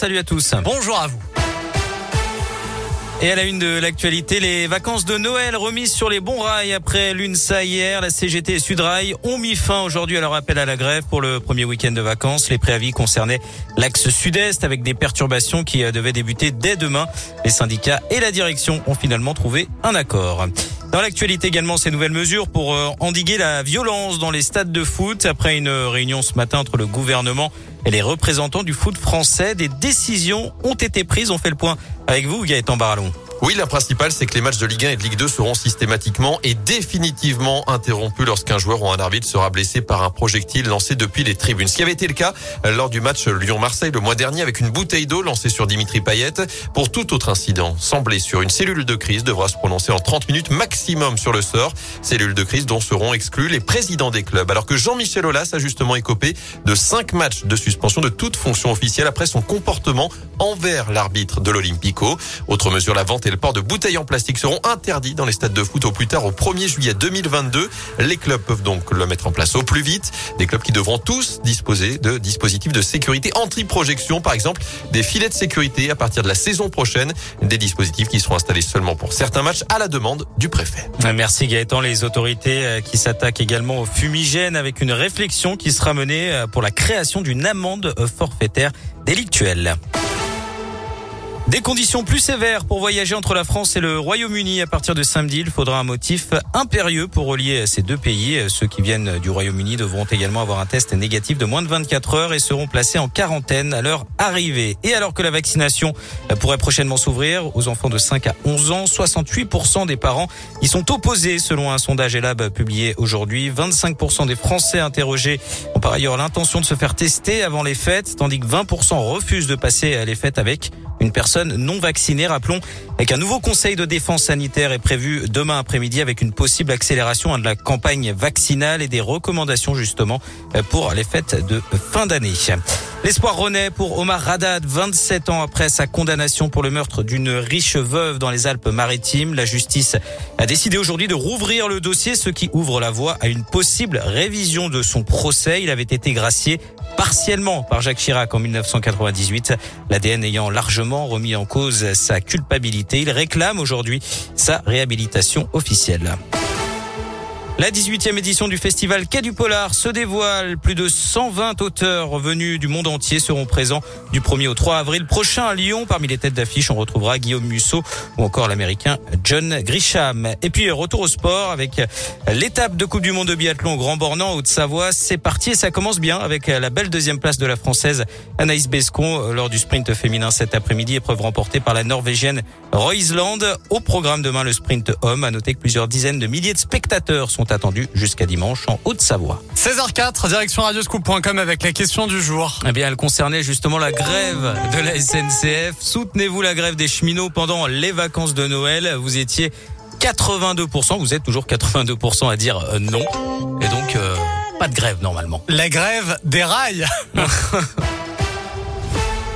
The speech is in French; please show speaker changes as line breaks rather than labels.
Salut à tous.
Bonjour à vous.
Et à la une de l'actualité, les vacances de Noël remises sur les bons rails après l'UNSA hier. La CGT et Sudrail ont mis fin aujourd'hui à leur appel à la grève pour le premier week-end de vacances. Les préavis concernaient l'axe sud-est avec des perturbations qui euh, devaient débuter dès demain. Les syndicats et la direction ont finalement trouvé un accord. Dans l'actualité également, ces nouvelles mesures pour euh, endiguer la violence dans les stades de foot. Après une réunion ce matin entre le gouvernement et les représentants du foot français, des décisions ont été prises. On fait le point avec vous, Gaëtan Barallon.
Oui, la principale, c'est que les matchs de Ligue 1 et de Ligue 2 seront systématiquement et définitivement interrompus lorsqu'un joueur ou un arbitre sera blessé par un projectile lancé depuis les tribunes. Ce qui avait été le cas lors du match Lyon-Marseille le mois dernier avec une bouteille d'eau lancée sur Dimitri Payet. Pour tout autre incident, sans blessure, une cellule de crise devra se prononcer en 30 minutes maximum sur le sort. Cellule de crise dont seront exclus les présidents des clubs. Alors que Jean-Michel Aulas a justement écopé de 5 matchs de suspension de toute fonction officielle après son comportement envers l'arbitre de l'Olympico. Autre mesure, la vente et le port de bouteilles en plastique seront interdits dans les stades de foot au plus tard au 1er juillet 2022. Les clubs peuvent donc le mettre en place au plus vite. Des clubs qui devront tous disposer de dispositifs de sécurité anti-projection, par exemple des filets de sécurité à partir de la saison prochaine, des dispositifs qui seront installés seulement pour certains matchs à la demande du préfet.
Merci Gaëtan. Les autorités euh, qui s'attaquent également aux fumigènes avec une réflexion qui sera menée euh, pour la création d'une amende euh, forfaitaire délictuelle. Des conditions plus sévères pour voyager entre la France et le Royaume-Uni à partir de samedi. Il faudra un motif impérieux pour relier ces deux pays. Ceux qui viennent du Royaume-Uni devront également avoir un test négatif de moins de 24 heures et seront placés en quarantaine à leur arrivée. Et alors que la vaccination pourrait prochainement s'ouvrir aux enfants de 5 à 11 ans, 68% des parents y sont opposés selon un sondage Elab publié aujourd'hui. 25% des Français interrogés ont par ailleurs l'intention de se faire tester avant les fêtes, tandis que 20% refusent de passer les fêtes avec une personne non vaccinée. Rappelons qu'un nouveau conseil de défense sanitaire est prévu demain après-midi avec une possible accélération de la campagne vaccinale et des recommandations justement pour les fêtes de fin d'année. L'espoir renaît pour Omar Radad, 27 ans après sa condamnation pour le meurtre d'une riche veuve dans les Alpes-Maritimes. La justice a décidé aujourd'hui de rouvrir le dossier, ce qui ouvre la voie à une possible révision de son procès. Il avait été gracié partiellement par Jacques Chirac en 1998, l'ADN ayant largement remis en cause sa culpabilité. Il réclame aujourd'hui sa réhabilitation officielle. La 18e édition du festival Quai du Polar se dévoile. Plus de 120 auteurs venus du monde entier seront présents du 1er au 3 avril prochain à Lyon. Parmi les têtes d'affiche, on retrouvera Guillaume Musso ou encore l'américain John Grisham. Et puis, retour au sport avec l'étape de Coupe du Monde de biathlon au Grand Bornand, Haute-Savoie. C'est parti et ça commence bien avec la belle deuxième place de la Française Anaïs Bescon lors du sprint féminin cet après-midi. Épreuve remportée par la Norvégienne Roisland. Au programme demain, le sprint homme. À noter que plusieurs dizaines de milliers de spectateurs sont attendu jusqu'à dimanche en Haute-Savoie.
16h04, direction radioscoop.com avec la question du jour.
Eh bien, elle concernait justement la grève de la SNCF. Soutenez-vous la grève des cheminots pendant les vacances de Noël Vous étiez 82%, vous êtes toujours 82% à dire euh, non. Et donc, euh, pas de grève normalement.
La grève des rails